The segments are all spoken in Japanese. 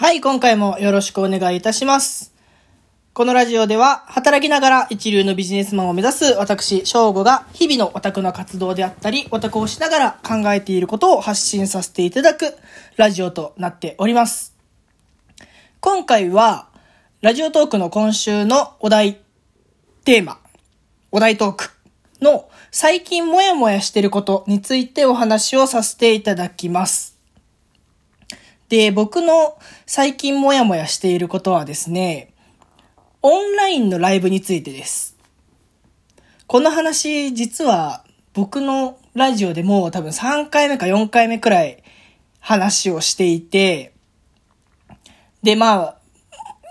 はい、今回もよろしくお願いいたします。このラジオでは、働きながら一流のビジネスマンを目指す私、翔吾が日々のオタクの活動であったり、オタクをしながら考えていることを発信させていただくラジオとなっております。今回は、ラジオトークの今週のお題、テーマ、お題トークの最近もやもやしてることについてお話をさせていただきます。で、僕の最近もやもやしていることはですね、オンラインのライブについてです。この話、実は僕のラジオでも多分3回目か4回目くらい話をしていて、で、まあ、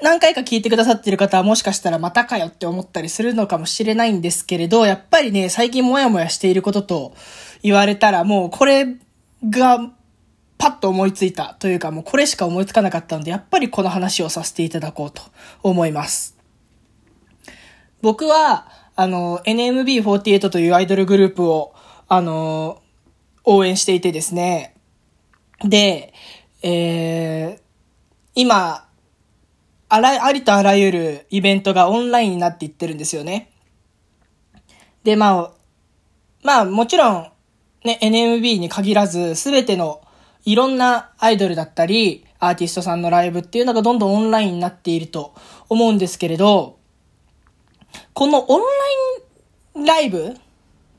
何回か聞いてくださってる方はもしかしたらまたかよって思ったりするのかもしれないんですけれど、やっぱりね、最近もやもやしていることと言われたらもうこれがパッと思いついたというかもうこれしか思いつかなかったので、やっぱりこの話をさせていただこうと思います。僕は、あの、NMB48 というアイドルグループを、あの、応援していてですね。で、えー、今、あら、ありとあらゆるイベントがオンラインになっていってるんですよね。で、まあ、まあもちろん、ね、NMB に限らず、すべてのいろんなアイドルだったり、アーティストさんのライブっていうのがどんどんオンラインになっていると思うんですけれど、このオンラインライブっ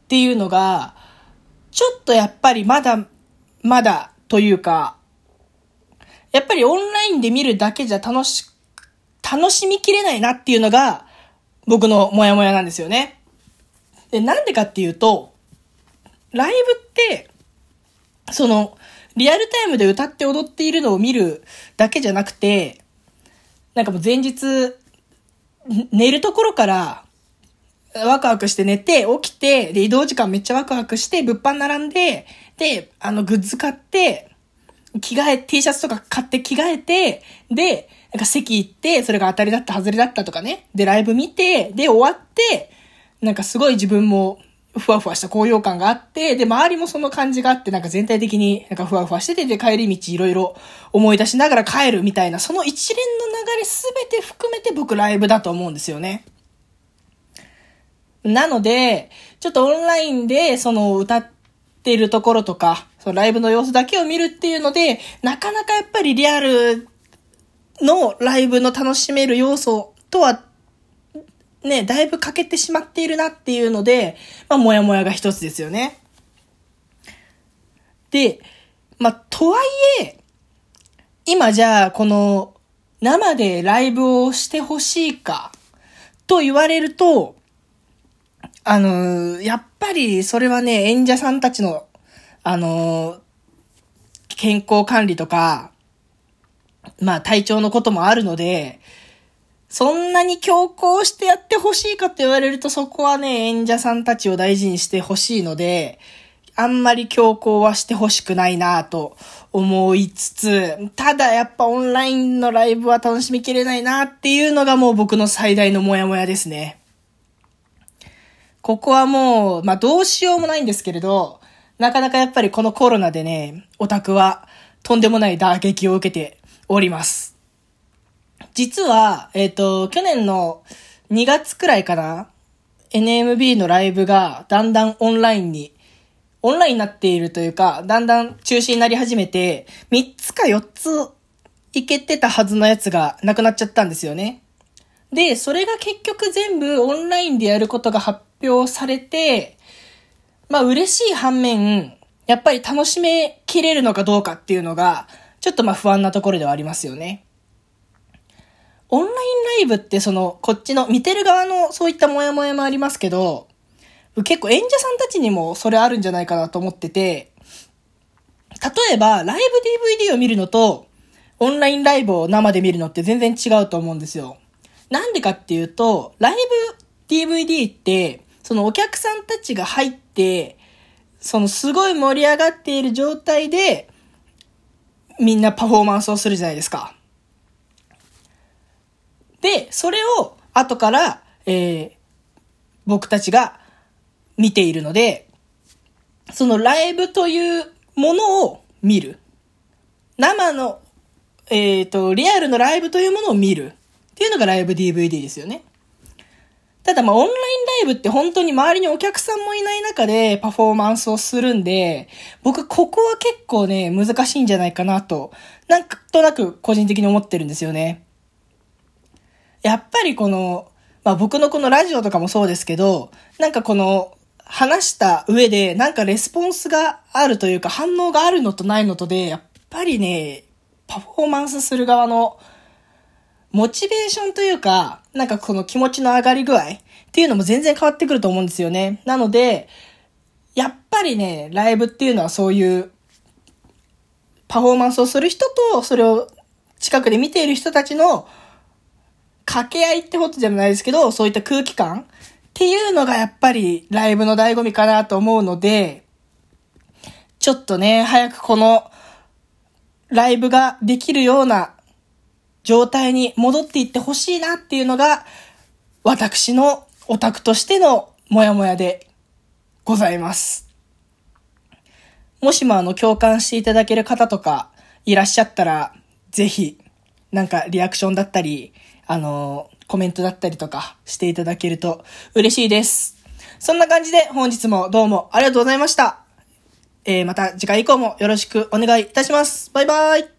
ていうのが、ちょっとやっぱりまだ、まだというか、やっぱりオンラインで見るだけじゃ楽し、楽しみきれないなっていうのが、僕のモヤモヤなんですよね。で、なんでかっていうと、ライブって、その、リアルタイムで歌って踊っているのを見るだけじゃなくて、なんかもう前日、寝るところから、ワクワクして寝て、起きて、で、移動時間めっちゃワクワクして、物販並んで、で、あの、グッズ買って、着替え、T シャツとか買って着替えて、で、なんか席行って、それが当たりだった、外れだったとかね。で、ライブ見て、で、終わって、なんかすごい自分も、ふわふわした高揚感があって、で、周りもその感じがあって、なんか全体的になんかふわふわしてて、で、帰り道いろいろ思い出しながら帰るみたいな、その一連の流れすべて含めて僕ライブだと思うんですよね。なので、ちょっとオンラインで、その歌っているところとか、そのライブの様子だけを見るっていうので、なかなかやっぱりリアルのライブの楽しめる要素とは、ね、だいぶ欠けてしまっているなっていうので、まあ、もやもやが一つですよね。で、まあ、とはいえ、今じゃあ、この、生でライブをしてほしいか、と言われると、あのーやっぱりそれはね、演者さんたちの、あのー健康管理とか、まあ体調のこともあるので、そんなに強行してやってほしいかって言われるとそこはね、演者さんたちを大事にしてほしいので、あんまり強行はしてほしくないなと思いつつ、ただやっぱオンラインのライブは楽しみきれないなっていうのがもう僕の最大のモヤモヤですね。ここはもう、まあどうしようもないんですけれど、なかなかやっぱりこのコロナでね、オタクはとんでもない打撃を受けております。実は、えっ、と、去年の2月くらいかな、NMB のライブがだんだんオンラインに、オンラインになっているというか、だんだん中止になり始めて、3つか4ついけてたはずのやつがなくなっちゃったんですよね。で、それが結局全部オンラインでやることが発表されて、まあ嬉しい反面、やっぱり楽しめきれるのかどうかっていうのが、ちょっとまあ不安なところではありますよね。オンラインライブってその、こっちの見てる側のそういったモヤモヤもありますけど、結構演者さんたちにもそれあるんじゃないかなと思ってて、例えばライブ DVD を見るのと、オンラインライブを生で見るのって全然違うと思うんですよ。なんでかっていうと、ライブ DVD って、そのお客さんたちが入って、そのすごい盛り上がっている状態で、みんなパフォーマンスをするじゃないですか。で、それを後から、えー、僕たちが見ているので、そのライブというものを見る。生の、えっ、と、リアルのライブというものを見るっていうのがライブ DVD ですよね。ただまあオンラインライブって本当に周りにお客さんもいない中でパフォーマンスをするんで、僕ここは結構ね、難しいんじゃないかなと、なんとなく個人的に思ってるんですよね。やっぱりこの、まあ僕のこのラジオとかもそうですけど、なんかこの、話した上で、なんかレスポンスがあるというか反応があるのとないのとで、やっぱりね、パフォーマンスする側のモチベーションというか、なんかこの気持ちの上がり具合っていうのも全然変わってくると思うんですよね。なので、やっぱりね、ライブっていうのはそういうパフォーマンスをする人と、それを近くで見ている人たちの掛け合いってことでもないですけど、そういった空気感っていうのがやっぱりライブの醍醐味かなと思うので、ちょっとね、早くこのライブができるような状態に戻っていってほしいなっていうのが、私のオタクとしてのモヤモヤでございます。もしもあの共感していただける方とかいらっしゃったら、ぜひ、なんかリアクションだったり、あの、コメントだったりとかしていただけると嬉しいです。そんな感じで本日もどうもありがとうございました。えー、また次回以降もよろしくお願いいたします。バイバイ。